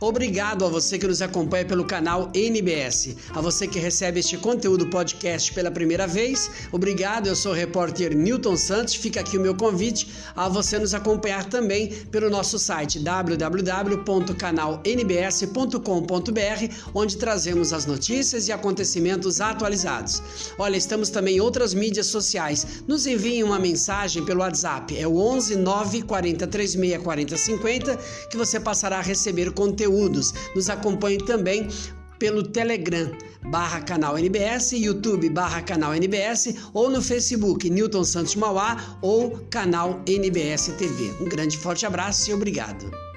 Obrigado a você que nos acompanha pelo canal NBS. A você que recebe este conteúdo podcast pela primeira vez, obrigado. Eu sou o repórter Newton Santos. Fica aqui o meu convite a você nos acompanhar também pelo nosso site www.canalnbs.com.br, onde trazemos as notícias e acontecimentos atualizados. Olha, estamos também em outras mídias sociais. Nos enviem uma mensagem pelo WhatsApp. É o 11 9 40 36 40 50 que você passará a receber conteúdos. Nos acompanhe também pelo Telegram barra canal NBS, YouTube barra canal NBS ou no Facebook Newton Santos Mauá ou canal NBS TV. Um grande forte abraço e obrigado.